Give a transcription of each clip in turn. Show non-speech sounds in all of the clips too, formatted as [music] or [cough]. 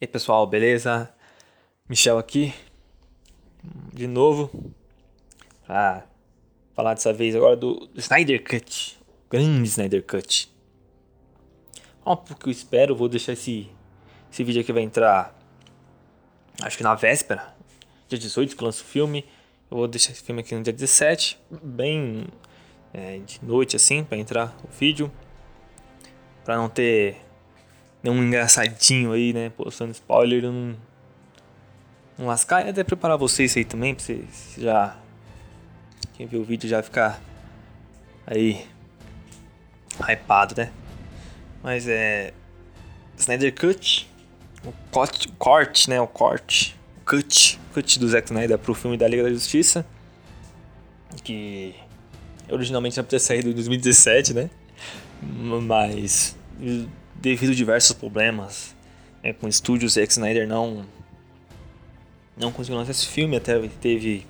E aí pessoal, beleza? Michel aqui, de novo, pra falar dessa vez agora do Snyder Cut, grande Snyder Cut. Ó, porque eu espero, vou deixar esse, esse vídeo aqui vai entrar, acho que na véspera, dia 18 que lança o filme. Eu vou deixar esse filme aqui no dia 17, bem é, de noite assim, para entrar o vídeo, para não ter nenhum engraçadinho aí, né? Postando spoiler, não, não lascar. E até preparar vocês aí também, pra vocês já. Quem viu o vídeo já ficar aí. hypado, né? Mas é. Snyder Cut. O corte, corte né? O corte. O cut. O cut do Zack Snyder pro filme da Liga da Justiça. Que originalmente pra ter saído em 2017, né? Mas devido a diversos problemas né, com estúdios, Zack Snyder não não conseguiu lançar esse filme, até teve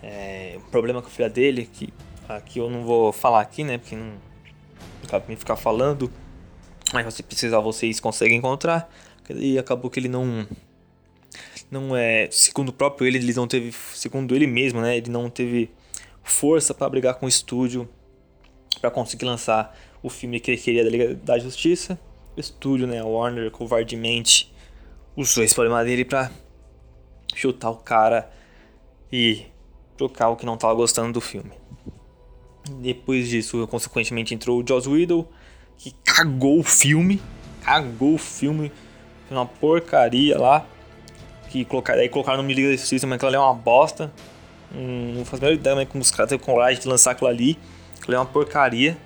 é, um problema com a filha dele, que aqui eu não vou falar aqui, né, porque não, não cabe me ficar falando, mas se precisar vocês conseguem encontrar, e acabou que ele não não é, segundo o próprio ele, ele não teve, segundo ele mesmo, né, ele não teve força para brigar com o estúdio para conseguir lançar o filme que ele queria da Liga da Justiça. O estúdio, né, Warner, covardemente usou esse problema dele pra chutar o cara e trocar o que não tava gostando do filme. Depois disso, consequentemente, entrou o Joss Whedon, que cagou o filme. Cagou o filme. Foi uma porcaria lá. Que colocaram, aí colocaram no Liga da Justiça, mas aquilo ali é uma bosta. Hum, não faz a menor ideia como os caras têm coragem de lançar aquilo ali. Aquilo é uma porcaria.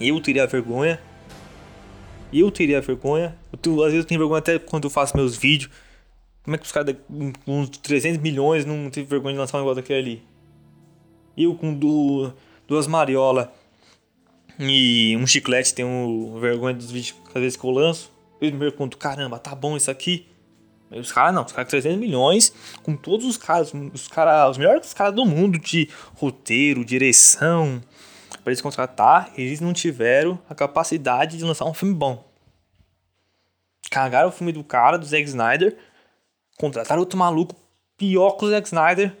Eu teria vergonha. Eu teria vergonha. Eu, às vezes eu tenho vergonha até quando eu faço meus vídeos. Como é que os caras com uns 300 milhões não teve vergonha de lançar um negócio daquele ali? Eu com duas mariolas e um chiclete tenho vergonha dos vídeos às vezes que eu lanço. Eu me pergunto, caramba, tá bom isso aqui? Mas os caras não, os caras com 300 milhões, com todos os caras, os caras, os melhores caras do mundo de roteiro, direção, para eles contratar, eles não tiveram a capacidade de lançar um filme bom. Cagaram o filme do cara, do Zack Snyder, contrataram outro maluco pior que o Zack Snyder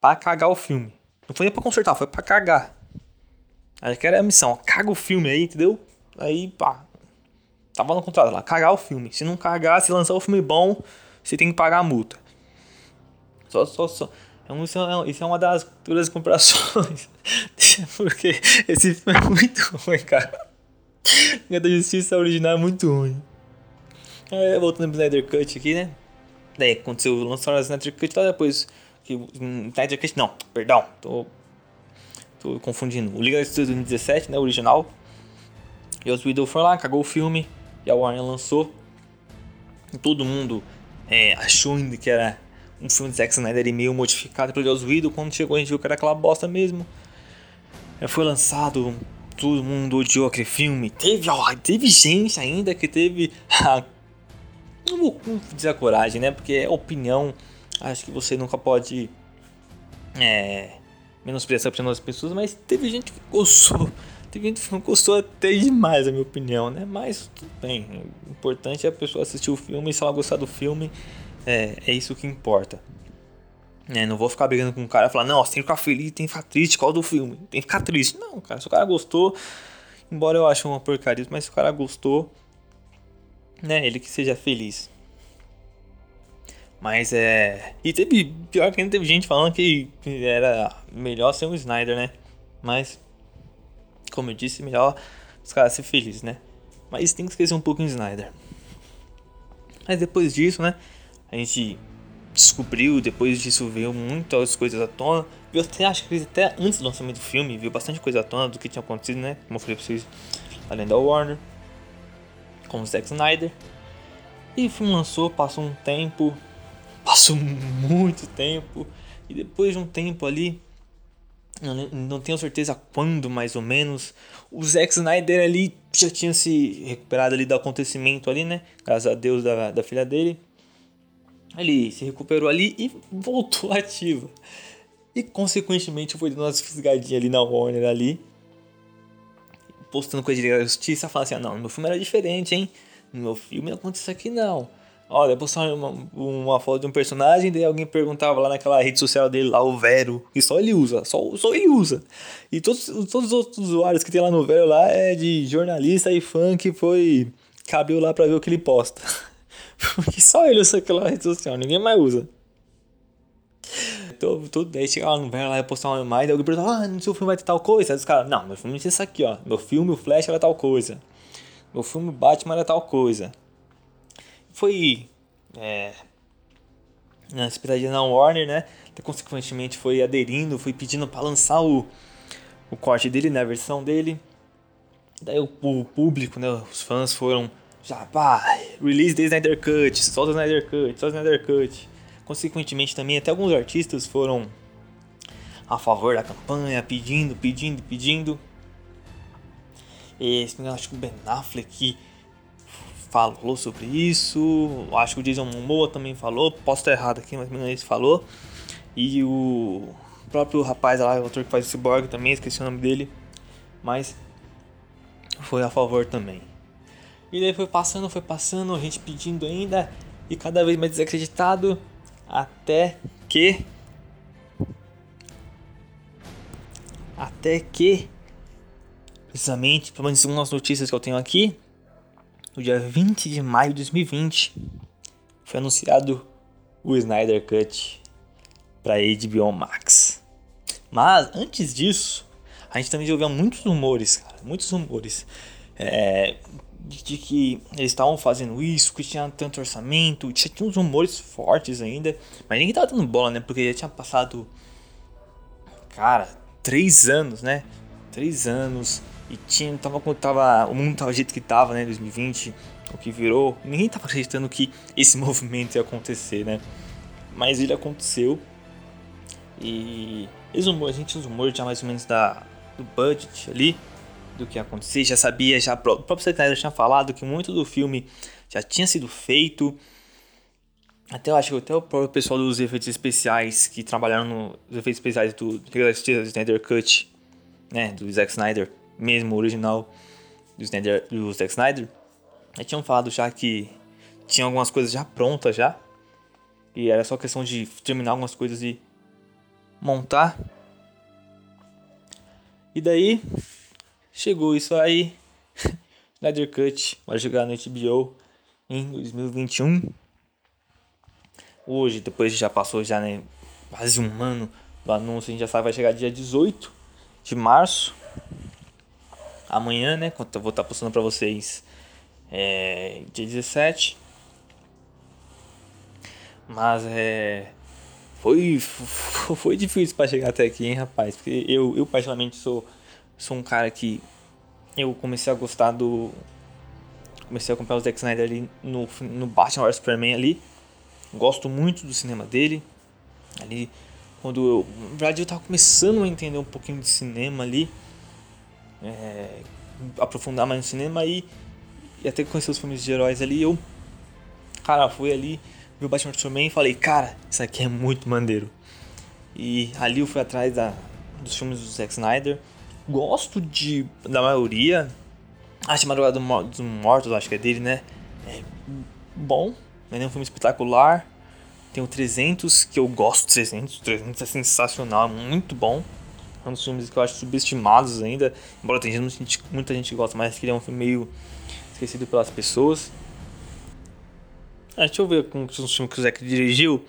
para cagar o filme. Não foi nem pra consertar, foi pra cagar. Aí que era a missão, caga o filme aí, entendeu? Aí, pá. Tava no contrato lá, cagar o filme. Se não cagar, se lançar o filme bom, você tem que pagar a multa. Só, só, só. Então, isso, é, isso é uma das duras comparações. [laughs] Porque esse filme é muito ruim, cara. Liga da Justiça original é muito ruim. É, voltando pro Snyder Cut aqui, né? Daí aconteceu, o Snyder Cut lá depois. Que, Snyder Cut não, perdão, tô, tô confundindo. O Liga da Justiça 2017, né? Original. E os Widow foi lá, cagou o filme. E a Warner lançou. E todo mundo é, achou ainda que era um filme de Zack Snyder meio modificado pelo Joss Whedon. Quando chegou a gente viu que era aquela bosta mesmo. Foi lançado, todo mundo odiou aquele filme. Teve, ó, teve gente ainda que teve. [laughs] não vou dizer a coragem, né? Porque é opinião. Acho que você nunca pode. É. Menosprezar a opinião das pessoas, mas teve gente que gostou. Teve gente que gostou até demais, a minha opinião, né? Mas tudo bem. O importante é a pessoa assistir o filme e se ela gostar do filme, é, é isso que importa. É, não vou ficar brigando com o cara e falar, não, você tem que ficar feliz, tem que ficar triste, qual do filme? Tem que ficar triste. Não, cara, se o cara gostou, embora eu ache uma porcaria, mas se o cara gostou, né, ele que seja feliz. Mas é. E teve. Pior que ainda teve gente falando que era melhor ser um Snyder, né? Mas. Como eu disse, melhor os caras ser felizes, né? Mas tem que esquecer um pouco o Snyder. Mas depois disso, né? A gente descobriu, depois disso veio muitas coisas à tona. Eu até acho que até antes do lançamento do filme, viu bastante coisa à tona do que tinha acontecido, né? Como eu falei pra vocês, além da Warner, com o Zack Snyder. E o filme lançou, passou um tempo, [laughs] passou muito tempo, e depois de um tempo ali, não tenho certeza quando mais ou menos, o Zack Snyder ali já tinha se recuperado ali do acontecimento ali, né? Graças a Deus da, da filha dele. Ele se recuperou ali e voltou [laughs] ativo. E consequentemente foi dando umas fisgadinhas ali na Warner ali. Postando coisa de justiça, falando assim, ah, não, meu filme era diferente, hein? no meu filme não acontece isso aqui não. Ó, daí postaram uma, uma foto de um personagem, daí alguém perguntava lá naquela rede social dele, lá, o Vero, que só ele usa, só, só ele usa. E todos, todos os outros usuários que tem lá no Vero lá é de jornalista e fã que foi. cabeu lá pra ver o que ele posta. [laughs] Porque só ele usa aquela rede social, ninguém mais usa. Todo, todo, daí chega lá no lá e postar uma daí alguém pergunta, ah, no seu filme vai ter tal coisa. Aí os caras, não, meu filme ser isso aqui, ó. Meu filme, o Flash era tal coisa. Meu filme Batman era tal coisa foi é, na expectativa na Warner, né? Então, consequentemente foi aderindo, foi pedindo para lançar o, o corte dele, né? A versão dele. Daí o, o público, né? Os fãs foram já, pá, release the Snyder Cut, o Snyder Cut, o Snyder Cut. Consequentemente também até alguns artistas foram a favor da campanha, pedindo, pedindo, pedindo. Esse, acho que o Ben Affleck falou sobre isso. Acho que o Jason Momoa também falou. Posso estar errado aqui, mas ele falou. E o próprio rapaz lá, o ator que faz o Cyborg também, esqueci o nome dele. Mas foi a favor também. E daí foi passando, foi passando, a gente pedindo ainda. E cada vez mais desacreditado. Até que. Até que. Precisamente, pelo menos segundo as notícias que eu tenho aqui, no dia 20 de maio de 2020, foi anunciado o Snyder Cut para HBO Max. Mas antes disso, a gente também já ouviu muitos rumores, cara, muitos rumores é, de, que eles estavam fazendo isso, que tinha tanto orçamento, tinha, tinha uns rumores fortes ainda, mas ninguém tava dando bola, né? Porque já tinha passado, cara, três anos, né? Três anos e tinha, tava, tava, o mundo tava do jeito que tava, né, 2020, o que virou. Ninguém tava acreditando que esse [laughs] movimento ia acontecer, né? Mas ele aconteceu. E eles, a gente rumores já mais ou menos da, do budget ali, do que ia acontecer. Já sabia, já, o próprio secretário tinha falado que muito do filme já tinha sido feito. Até eu acho que até o próprio pessoal dos efeitos especiais que trabalharam nos efeitos especiais do Snyder Cut, né, do Zack Snyder, mesmo original do, Snyder, do Zack Snyder, já tinham falado já que tinha algumas coisas já prontas já. E era só questão de terminar algumas coisas e montar. E daí chegou isso aí. [laughs] Snyder Cut vai jogar no HBO em 2021. Hoje, depois já passou já né, quase um ano do anúncio, a gente já sabe vai chegar dia 18 de março amanhã, né? Quando eu vou estar postando pra vocês é, dia 17. Mas é. Foi, [laughs] foi difícil para chegar até aqui, hein, rapaz? Porque eu, eu particularmente sou, sou um cara que eu comecei a gostar do. Comecei a acompanhar o Zack Snyder ali no, no Batman vs Superman ali. Gosto muito do cinema dele. Ali, quando eu. Na verdade, eu tava começando a entender um pouquinho de cinema ali é, aprofundar mais no cinema e, e até conhecer os filmes de heróis ali. Eu, cara, fui ali, vi o Batman Superman e falei, cara, isso aqui é muito maneiro. E ali eu fui atrás da, dos filmes do Zack Snyder. Gosto de da maioria. Acho que Madrugada dos Mortos, acho que é dele, né? É bom, é um filme espetacular. Tem o 300, que eu gosto do 300. 300 é sensacional, é muito bom. É um dos filmes que eu acho subestimados ainda. Embora tenha gente, muita gente que gosta, mas que ele é um filme meio esquecido pelas pessoas. Ah, deixa eu ver com os filmes que o Zack dirigiu.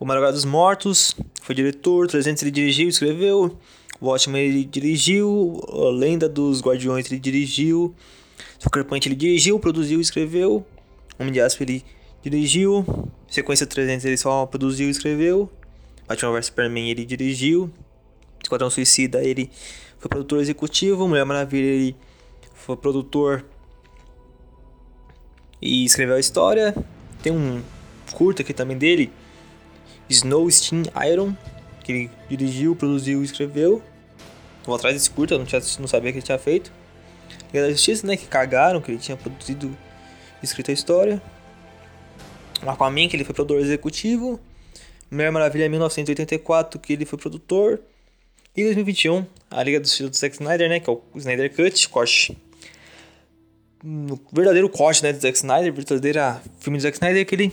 O Madrugada dos Mortos foi diretor, 300 ele dirigiu, escreveu. Watchmen ele dirigiu, A Lenda dos Guardiões ele dirigiu. Sucker Punch ele dirigiu, produziu e escreveu. Homem de Aço ele dirigiu. Sequência 300 ele só produziu e escreveu. Batman vs Superman ele dirigiu. Esquadrão Suicida, ele foi produtor executivo. Mulher Maravilha, ele foi produtor e escreveu a história. Tem um curta aqui também dele, Snow Steam Iron, que ele dirigiu, produziu e escreveu. Vou atrás desse curta, não, tinha, não sabia que ele tinha feito. Liga da Justiça, né, que cagaram, que ele tinha produzido escrito a história. O Aquaman, que ele foi produtor executivo. Mulher Maravilha 1984, que ele foi produtor. E 2021, a Liga dos Filhos do Zack Snyder, né, que é o Snyder Cut, corte no verdadeiro corte né, do Zack Snyder, verdadeiro filme do Zack Snyder, que ele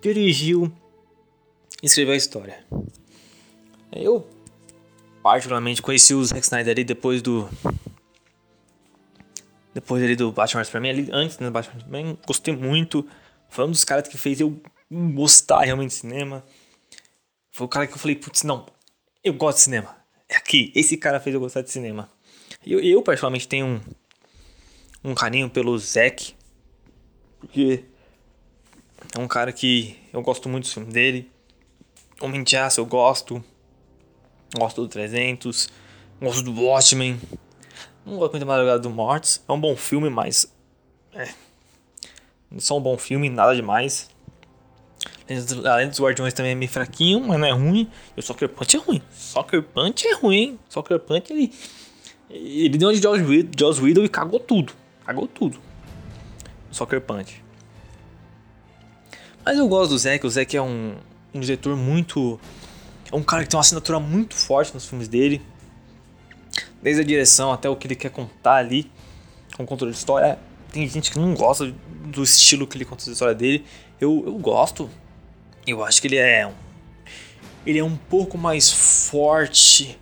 dirigiu e escreveu a história. Eu, particularmente, conheci o Zack Snyder ali depois do. Depois ali do Batman vs Superman, ali antes né, do Batman Superman, gostei muito. Foi um dos caras que fez eu gostar realmente de cinema. Foi o cara que eu falei, putz, não, eu gosto de cinema. É aqui, esse cara fez eu gostar de cinema. Eu, eu particularmente, tenho um um carinho pelo Zack, porque é um cara que eu gosto muito do filme dele. Homem de Aço eu gosto, gosto do 300, gosto do Watchmen. Não gosto muito da Madrugada do Mortis. É um bom filme, mas. É. Só um bom filme, nada demais. Além dos Guardiões também é meio fraquinho, mas não é ruim. E o Soccer Punch é ruim. Soccer Punch é ruim, hein? Soccer Punch ele. Ele deu de Joss Whedon, Joss Whedon e cagou tudo. Cagou tudo. Soccer Punch. Mas eu gosto do Zack. O Zack é um, um diretor muito. É um cara que tem uma assinatura muito forte nos filmes dele. Desde a direção até o que ele quer contar ali. Com controle de história. Tem gente que não gosta do estilo que ele conta a história dele. Eu, eu gosto. Eu acho que ele é um. Ele é um pouco mais forte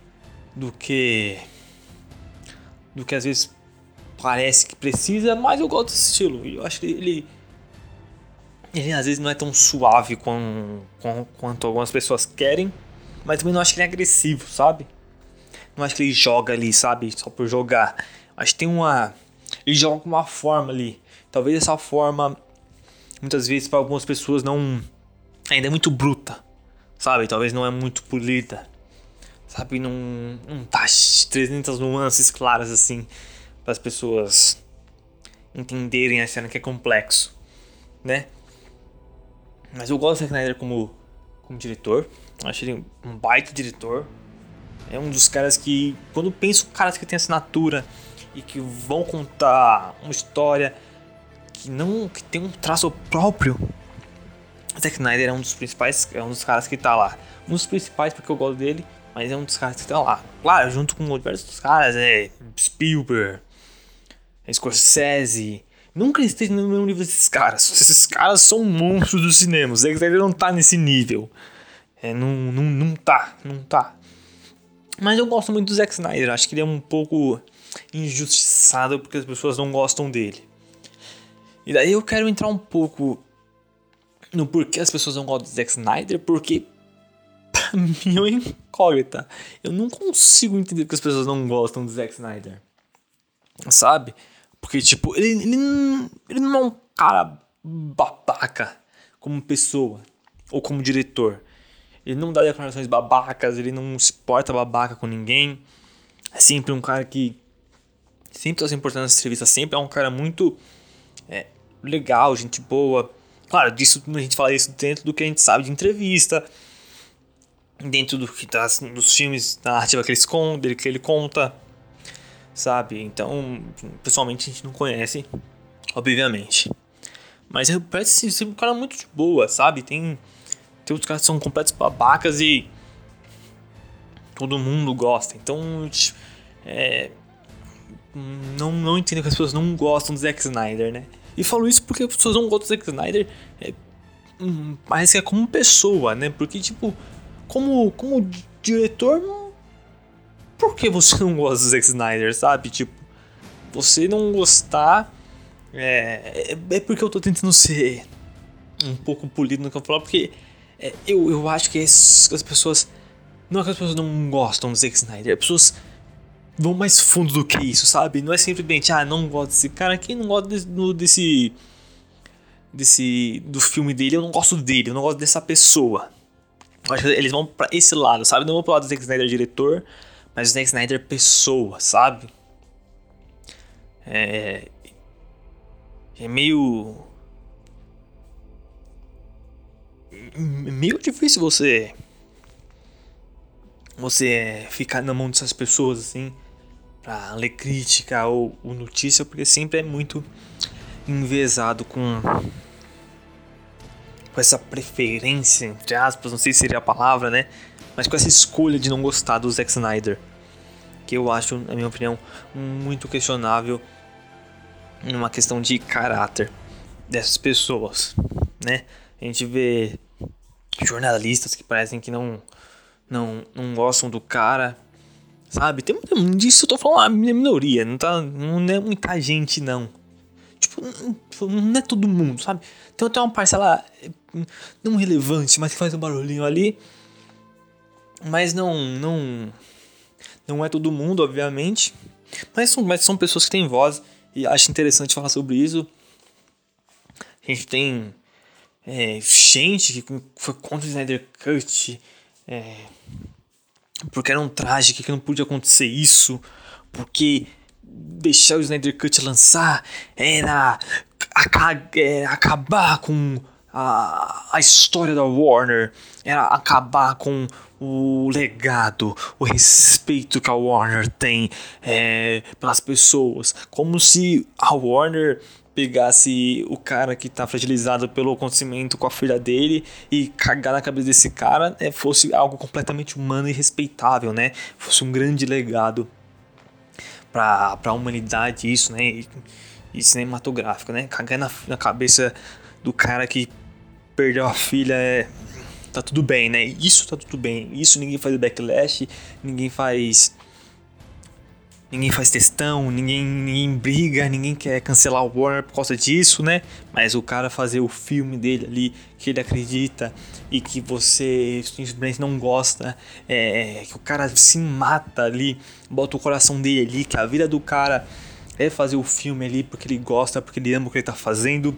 do que. Do que às vezes parece que precisa, mas eu gosto desse estilo. Eu acho que ele. Ele às vezes não é tão suave com, com, quanto algumas pessoas querem, mas também não acho que ele é agressivo, sabe? Não acho que ele joga ali, sabe? Só por jogar. Acho que tem uma. Ele joga com uma forma ali. Talvez essa forma, muitas vezes, para algumas pessoas, não. Ainda é muito bruta, sabe? Talvez não é muito polida, sabe? Não, não tá 300 nuances claras assim para as pessoas entenderem a cena que é complexo, né? Mas eu gosto do Zack Snyder como, como diretor. Acho ele um baita diretor. É um dos caras que, quando penso caras que tem assinatura e que vão contar uma história que não que tem um traço próprio, Zack Snyder é um dos principais, é um dos caras que tá lá. Um dos principais porque eu gosto dele, mas é um dos caras que tá lá. Claro, junto com diversos caras, é Spielberg, Scorsese. Nunca esteja no mesmo nível desses caras. Esses caras são monstros do cinema. Zack Snyder não tá nesse nível. É, não, não, não tá, não tá. Mas eu gosto muito do Zack Snyder. Acho que ele é um pouco injustiçado porque as pessoas não gostam dele. E daí eu quero entrar um pouco no porquê as pessoas não gostam do Zack Snyder, porque [laughs] pra mim é uma incógnita. Eu não consigo entender porque as pessoas não gostam do Zack Snyder. Sabe? Porque, tipo, ele, ele, ele não é um cara babaca como pessoa ou como diretor. Ele não dá declarações babacas, ele não se porta babaca com ninguém. É sempre um cara que sempre está se importando nessa entrevista, sempre é um cara muito é, legal, gente boa. Claro, disso a gente fala isso dentro do que a gente sabe de entrevista, dentro do que tá dos filmes, da narrativa que ele, esconde, que ele conta sabe? Então, pessoalmente a gente não conhece, obviamente. Mas parece ser um cara muito de boa, sabe? Tem, tem outros caras que são completos babacas e todo mundo gosta. Então, é, não, não entendo que as pessoas não gostam do Zack Snyder, né? E falo isso porque as pessoas não gostam do Zack Snyder, é, hum, parece que é como pessoa, né? Porque, tipo, como, como diretor, por que você [laughs] não gosta do Zack Snyder, sabe? Tipo, você não gostar. É, é porque eu tô tentando ser um pouco polido no que eu falo, porque é, eu, eu acho que as, as pessoas. Não é que as pessoas não gostam do Zack Snyder, as pessoas vão mais fundo do que isso, sabe? Não é simplesmente, ah, não gosto desse cara aqui, não gosto desse, desse. desse. do filme dele, eu não gosto dele, eu não gosto dessa pessoa. Eu acho que eles vão pra esse lado, sabe? Não vão pro lado do Zack Snyder diretor, mas o Zack Snyder pessoa, sabe? É. É meio. Meio difícil você. Você ficar na mão dessas pessoas assim. Pra ler crítica ou, ou notícia, porque sempre é muito envezado com. Com essa preferência, entre aspas, não sei se seria a palavra, né? mas com essa escolha de não gostar do Zack Snyder, que eu acho, na minha opinião, muito questionável numa questão de caráter dessas pessoas, né? A gente vê jornalistas que parecem que não não, não gostam do cara, sabe? Tem disso eu tô falando a minoria, não tá não é muita gente não. Tipo, não é todo mundo, sabe? Tem até uma parcela não relevante, mas que faz um barulhinho ali. Mas não não não é todo mundo, obviamente. Mas são, mas são pessoas que têm voz e acho interessante falar sobre isso. A gente tem é, gente que foi contra o Snyder Cut. É, porque era um trágico, que não podia acontecer isso. Porque deixar o Snyder Cut lançar era, era acabar com a, a história da Warner, era acabar com o legado, o respeito que a Warner tem é, pelas pessoas. Como se a Warner pegasse o cara que tá fragilizado pelo acontecimento com a filha dele e cagar na cabeça desse cara é, fosse algo completamente humano e respeitável, né? Fosse um grande legado para a humanidade isso, né? E, e cinematográfico, né? Cagar na, na cabeça do cara que perdeu a filha é tá tudo bem, né? Isso tá tudo bem. Isso ninguém faz backlash, ninguém faz. Ninguém faz testão, ninguém, ninguém briga, ninguém quer cancelar o Warner por causa disso, né? Mas o cara fazer o filme dele ali, que ele acredita e que você simplesmente não gosta, é, que o cara se mata ali, bota o coração dele ali, que a vida do cara é fazer o filme ali porque ele gosta, porque ele ama o que ele tá fazendo.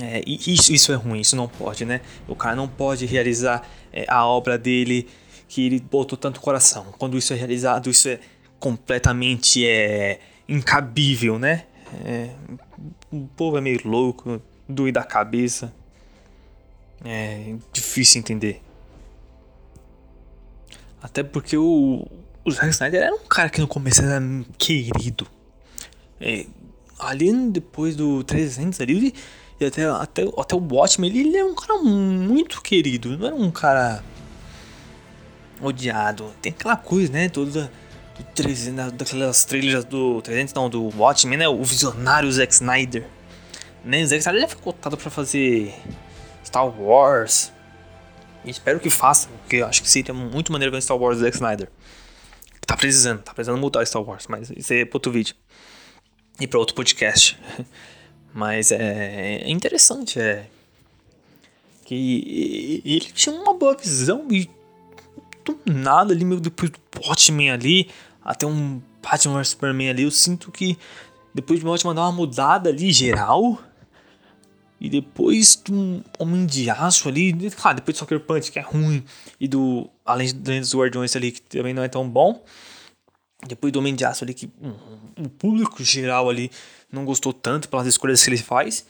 É, isso, isso é ruim, isso não pode, né? O cara não pode realizar é, a obra dele que ele botou tanto coração. Quando isso é realizado, isso é completamente é, incabível, né? É, o povo é meio louco, doido da cabeça. É difícil entender. Até porque o, o Zack Snyder era um cara que no começo era querido. É, ali depois do 300 ali, e até, até, até o Watchmen, ele, ele é um cara muito querido. Não era um cara odiado. Tem aquela coisa, né? Toda do 300, daquelas trilhas do 300, não, do Watchmen, né? O visionário Zack Snyder. Né? O Zack Snyder foi cotado pra fazer Star Wars. E espero que faça, porque eu acho que seria muito maneiro ver Star Wars Zack Snyder. Tá precisando, tá precisando mudar Star Wars, mas isso é pra outro vídeo. E pra outro podcast. [laughs] Mas é, é interessante, é. Que ele tinha uma boa visão e do nada ali, meio depois do Batman ali, até um Batman vs Superman ali, eu sinto que depois de Batman dar uma mudada ali geral. E depois do Homem de Aço ali, claro, depois do Soccer Punch, que é ruim, e do Além dos Guardiões ali, que também não é tão bom. Depois do Homem de Aço ali, que um, o público geral ali não gostou tanto pelas escolhas que ele faz,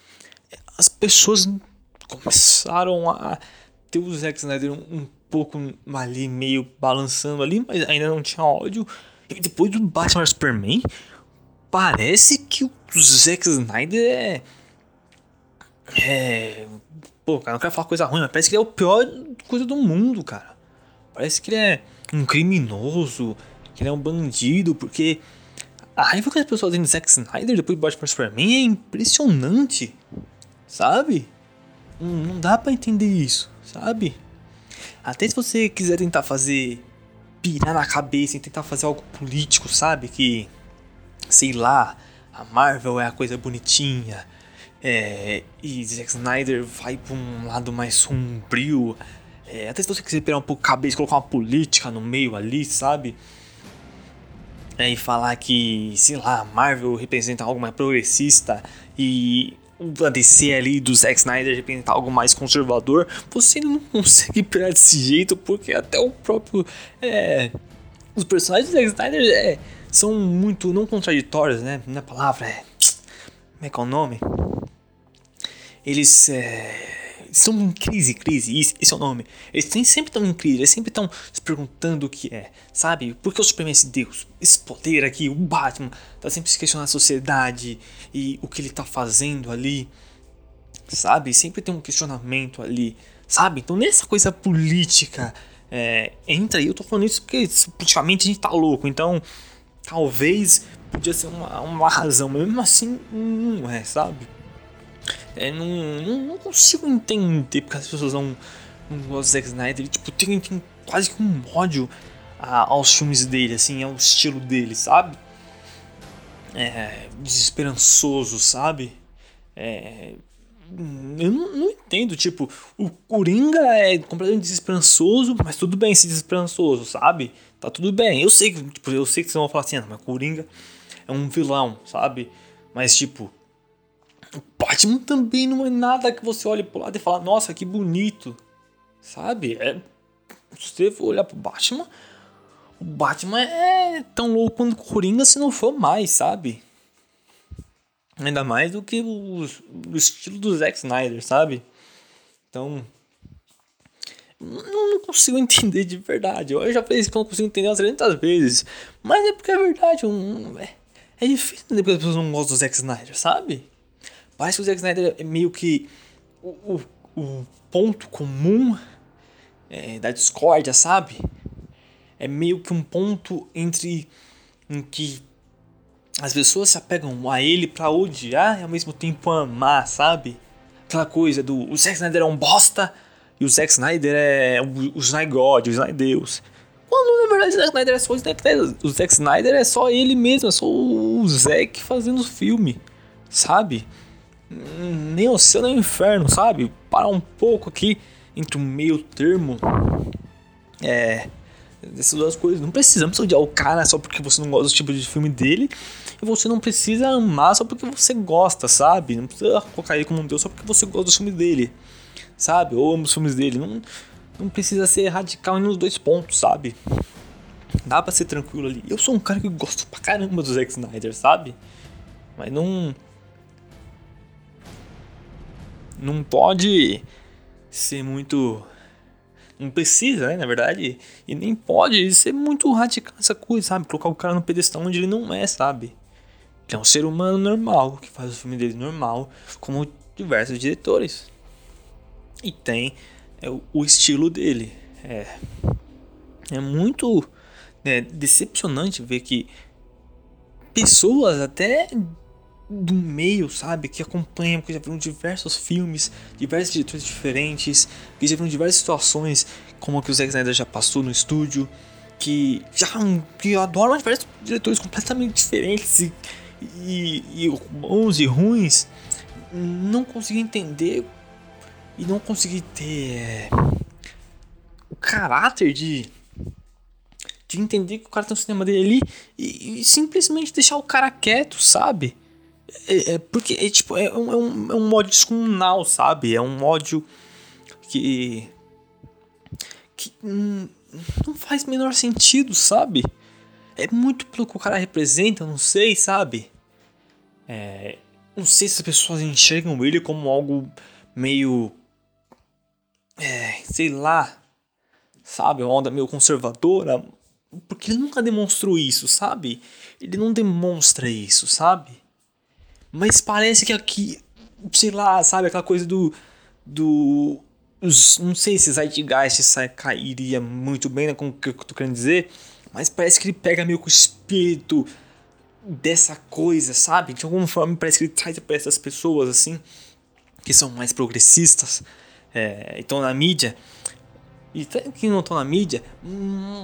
as pessoas começaram a ter o Zack Snyder um, um pouco ali, meio balançando ali, mas ainda não tinha ódio. Depois do Batman Superman, parece que o Zack Snyder é. É. Pô, cara, não quero falar coisa ruim, mas parece que ele é o pior coisa do mundo, cara. Parece que ele é um criminoso, que ele é um bandido, porque a raiva que as pessoas têm de Zack Snyder depois de Batman Superman é impressionante, sabe? Não dá para entender isso, sabe? Até se você quiser tentar fazer pirar na cabeça e tentar fazer algo político, sabe? Que, sei lá, a Marvel é a coisa bonitinha, é, e Zack Snyder vai pra um lado mais sombrio. É, até se você quiser pirar um pouco a cabeça e colocar uma política no meio ali, sabe? é, e falar que, sei lá, Marvel representa algo mais progressista e a DC ali do Zack Snyder representa algo mais conservador, você não consegue [laughs] pegar desse jeito, porque até o próprio. É, os personagens do Zack Snyder é, são muito não contraditórios, né? Na palavra é. Como é que é o nome? Eles. É, estão em crise, crise, isso, esse é o nome. Eles sempre estão em crise, eles sempre estão se perguntando o que é, sabe? Por que o Superman é esse Deus? Esse poder aqui, o Batman, tá sempre se questionando a sociedade e o que ele tá fazendo ali, sabe? Sempre tem um questionamento ali, sabe? Então nessa coisa política é, entra aí, eu tô falando isso porque politicamente a gente tá louco, então talvez podia ser uma, uma razão, mas mesmo assim não é, sabe? É, não, não, não, consigo entender porque as pessoas não, não gostam do Zack Snyder. Tipo, tem, tem quase que um ódio a, aos filmes dele, assim, ao estilo dele, sabe? É, desesperançoso, sabe? É, eu não, não, entendo, tipo, o Coringa é completamente desesperançoso, mas tudo bem ser desesperançoso, sabe? Tá tudo bem. Eu sei que, tipo, eu sei que vocês vão falar assim, ah, mas Coringa é um vilão, sabe? Mas tipo, o Batman também não é nada que você olhe pro lado e fala, nossa, que bonito. Sabe? É, se você for olhar pro Batman, o Batman é tão louco quanto o Coringa se não for mais, sabe? Ainda mais do que o, o estilo do Zack Snyder, sabe? Então. Não, consigo [laughs] entender de verdade. Eu já falei isso que não consigo entender umas 300 vezes. Mas é porque é verdade. Um, é, é difícil entender porque as pessoas não gostam do Zack Snyder, sabe? Parece que o Zack Snyder é meio que o, o, o ponto comum é, da discórdia, sabe? É meio que um ponto entre em que as pessoas se apegam a ele pra odiar e ao mesmo tempo amar, sabe? Aquela coisa do o Zack Snyder é um bosta e o Zack Snyder é o, o Snyder God, o Snyder Deus. Quando na verdade o Zack Snyder é só o Zack Snyder. O Zack Snyder é só ele mesmo, é só o Zack fazendo o filme, sabe? Nem o céu nem o inferno, sabe? Parar um pouco aqui entre o meio termo. É. Dessas duas coisas. Não precisamos odiar o cara só porque você não gosta do tipo de filme dele. E você não precisa amar só porque você gosta, sabe? Não precisa colocar ele como um deus só porque você gosta dos filmes dele. Sabe? Ou ama os filmes dele. Não, não precisa ser radical nos dois pontos, sabe? Dá pra ser tranquilo ali. Eu sou um cara que gosto pra caramba do Zack Snyder, sabe? Mas não. Não pode ser muito. Não precisa, né? Na verdade. E nem pode ser muito radical essa coisa, sabe? Colocar o cara no pedestal onde ele não é, sabe? Ele é um ser humano normal, que faz o filme dele normal, como diversos diretores. E tem é o, o estilo dele. É, é muito né, decepcionante ver que pessoas até do meio, sabe, que acompanham, que já viram diversos filmes, diversos diretores diferentes, que já viram diversas situações, como a que o Zack Snyder já passou no estúdio, que já que adoram diversos diretores completamente diferentes e, e, e bons e ruins, não consegui entender e não consegui ter é, o caráter de de entender que o cara tem um cinema dele ali e, e simplesmente deixar o cara quieto, sabe? É, é porque é tipo é um, é um, é um ódio descomunal, sabe? É um ódio que que hum, não faz menor sentido, sabe? É muito pelo que o cara representa, não sei, sabe? É, não sei se as pessoas enxergam ele como algo meio é, sei lá, sabe, uma onda meio conservadora, porque ele nunca demonstrou isso, sabe? Ele não demonstra isso, sabe? Mas parece que aqui, sei lá, sabe, aquela coisa do do os, não sei se Zeitgeist cairia muito bem né, com o que eu tô querendo dizer, mas parece que ele pega meio com o espírito dessa coisa, sabe? De alguma forma parece que ele traz para essas pessoas assim que são mais progressistas, é, estão na mídia, e que não estão na mídia,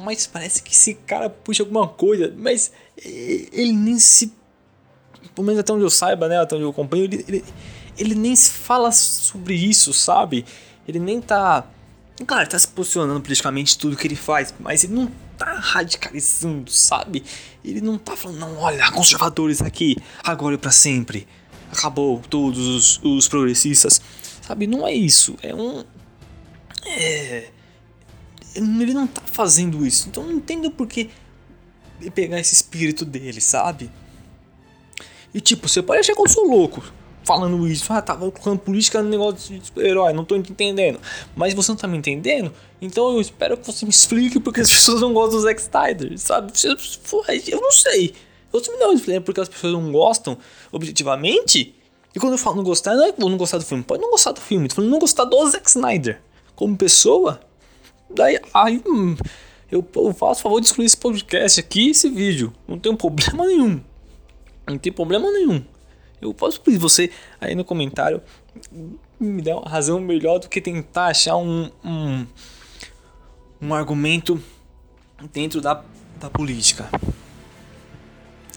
mas parece que esse cara puxa alguma coisa, mas ele nem se. Pelo menos até onde eu saiba, né? Até onde eu acompanho, ele, ele, ele nem se fala sobre isso, sabe? Ele nem tá. Claro, ele tá se posicionando politicamente tudo que ele faz, mas ele não tá radicalizando, sabe? Ele não tá falando, não, olha, conservadores aqui, agora e pra sempre. Acabou todos os, os progressistas Sabe, não é isso. É um. É. Ele não tá fazendo isso. Então não entendo por que pegar esse espírito dele, sabe? E tipo, você pode achar que eu sou louco falando isso. Ah, tava colocando política no negócio de super-herói, não tô entendendo. Mas você não tá me entendendo? Então eu espero que você me explique porque as [laughs] pessoas não gostam do Zack Snyder, sabe? Eu não sei. Você me dá uma explicação porque as pessoas não gostam objetivamente? E quando eu falo não gostar, não é que vou não gostar do filme. Pode não gostar do filme, tô falando não gostar do Zack Snyder. Como pessoa, daí aí, hum, eu, eu faço favor de excluir esse podcast aqui esse vídeo. Não tem problema nenhum. Não tem problema nenhum. Eu posso pedir você aí no comentário me dar uma razão melhor do que tentar achar um, um, um argumento dentro da, da política.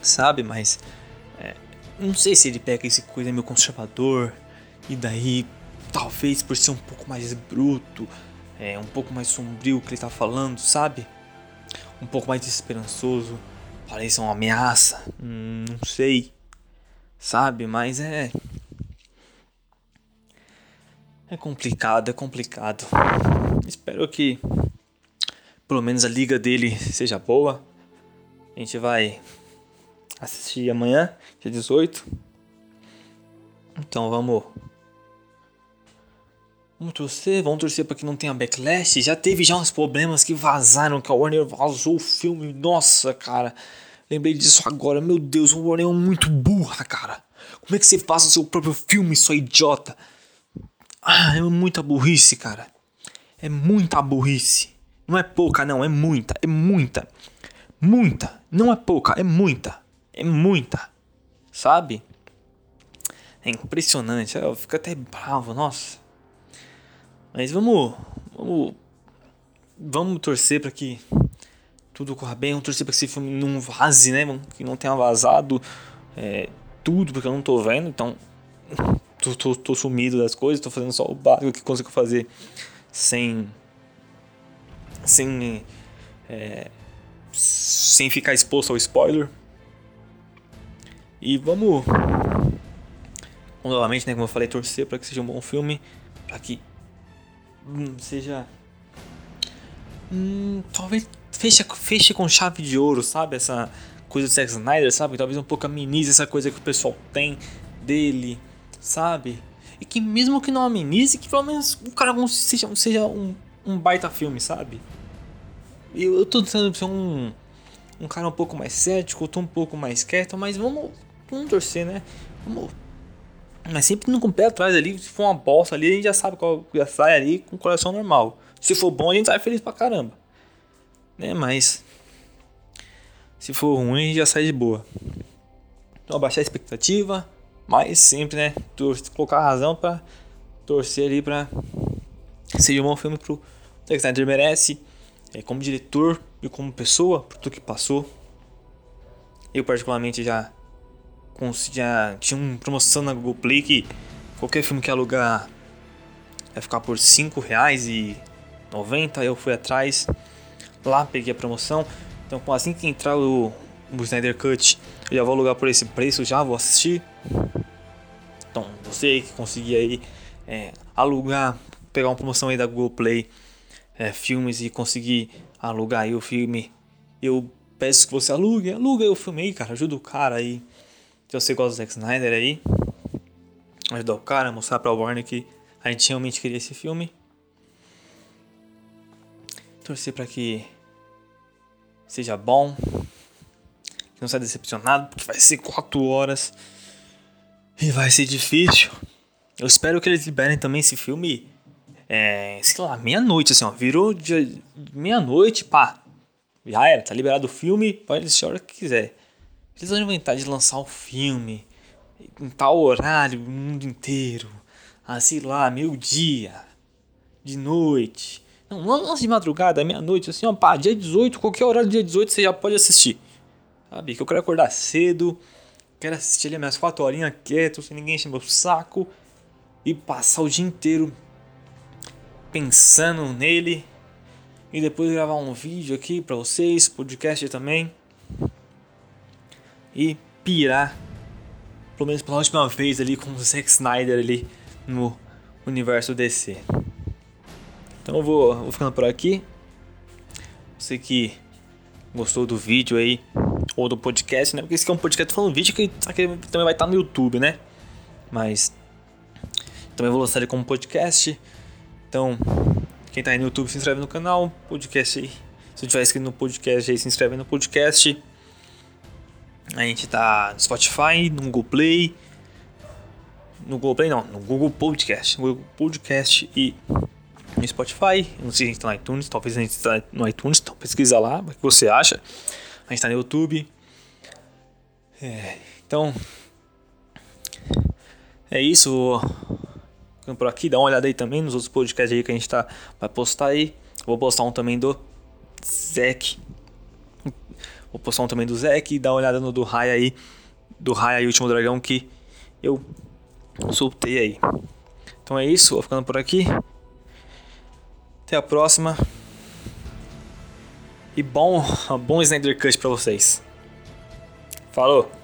Sabe, mas é, não sei se ele pega esse coisa meio conservador e daí talvez por ser um pouco mais bruto, é, um pouco mais sombrio o que ele tá falando, sabe? Um pouco mais parece uma ameaça, hum, não sei, sabe? Mas é é complicado, é complicado. Espero que pelo menos a liga dele seja boa. A gente vai assistir amanhã, dia 18. Então vamos. Vamos torcer, vamos torcer para que não tenha backlash. Já teve já uns problemas que vazaram, que a Warner vazou o filme. Nossa, cara. Lembrei disso agora. Meu Deus, o Warner é muito burra, cara. Como é que você faz o seu próprio filme, sua idiota? Ah, é muita burrice, cara. É muita burrice. Não é pouca, não, é muita, é muita. Muita. Não é pouca, é muita. É muita. Sabe? É impressionante. Eu fico até bravo, nossa. Mas vamos. Vamos. Vamos torcer para que tudo corra bem. Vamos torcer para que esse filme não vaze, né? Que não tenha vazado é, tudo, porque eu não tô vendo. Então tô, tô, tô sumido das coisas, tô fazendo só o básico que consigo fazer sem. sem. É, sem ficar exposto ao spoiler. E vamos. Novamente, né, como eu falei, torcer para que seja um bom filme, para que seja. Hum, talvez feche, feche com chave de ouro, sabe? Essa coisa do Zack Snyder, sabe? Talvez um pouco amenize essa coisa que o pessoal tem dele sabe? E que mesmo que não amenize, que pelo menos o cara seja, seja um, um baita filme, sabe? Eu, eu tô tentando ser um, um cara um pouco mais cético, eu tô um pouco mais quieto, mas vamos, vamos torcer, né? Vamos. Mas sempre com o pé atrás ali, se for uma bosta ali, a gente já sabe qual já sai ali com coração normal. Se for bom, a gente sai feliz pra caramba. Né? Mas. Se for ruim, a gente já sai de boa. Então, abaixar a expectativa mas sempre, né? Colocar a razão pra torcer ali pra seja um bom filme pro Zack Snyder merece. É, como diretor e como pessoa, por tudo que passou. Eu particularmente já, já tinha uma promoção na Google Play que qualquer filme que alugar vai ficar por 5 reais e 90 eu fui atrás lá peguei a promoção então assim que entrar o, o Snyder Cut eu já vou alugar por esse preço já vou assistir então, você que conseguir aí é, alugar, pegar uma promoção aí da Google Play é, filmes e conseguir alugar aí o filme, eu peço que você alugue, aluga aí o filme aí, cara, ajuda o cara aí. Se você gosta do Zack Snyder aí, ajudar o cara, mostrar pra Warner que a gente realmente queria esse filme. Torcer para que seja bom, que não saia decepcionado, porque vai ser 4 horas. E vai ser difícil. Eu espero que eles liberem também esse filme. É, sei lá, meia-noite, assim, ó. Virou. Meia-noite, pá. Já era, tá liberado o filme, pode assistir a hora que quiser. Eles vão inventar de lançar o filme em tal horário, o mundo inteiro. Assim lá, meio-dia, de noite. Não, não de madrugada, meia-noite, assim, ó, pá, dia 18, qualquer horário do dia 18 você já pode assistir. Sabe? Que eu quero acordar cedo Quero assistir ali minhas quatro horinhas quieto, sem ninguém encher meu saco. E passar o dia inteiro pensando nele. E depois gravar um vídeo aqui pra vocês, podcast também. E pirar. Pelo menos pela última vez ali com o Zack Snyder ali no universo DC. Então eu vou, vou ficando por aqui. Você que gostou do vídeo aí, ou do podcast, né? Porque esse aqui é um podcast falando vídeo que também vai estar no YouTube, né? Mas também vou lançar ele como podcast. Então, quem tá aí no YouTube se inscreve no canal, podcast aí. Se tiver inscrito no podcast aí, se inscreve no podcast. A gente tá no Spotify, no Google Play. No Google Play não, no Google Podcast. No Google Podcast e no Spotify. Não sei se a gente tá no iTunes, talvez a gente tá no iTunes, então pesquisa lá, o que você acha. A gente tá no YouTube. É, então. É isso. Ficando por aqui, dá uma olhada aí também nos outros podcasts aí que a gente tá, vai postar aí. Vou postar um também do Zek. Postar um também do Zek e dar uma olhada no do Raya aí. Do Raya e Último Dragão que eu soltei aí. Então é isso, vou ficando por aqui. Até a próxima. E bom, bom Snyder Cut pra vocês. Falou!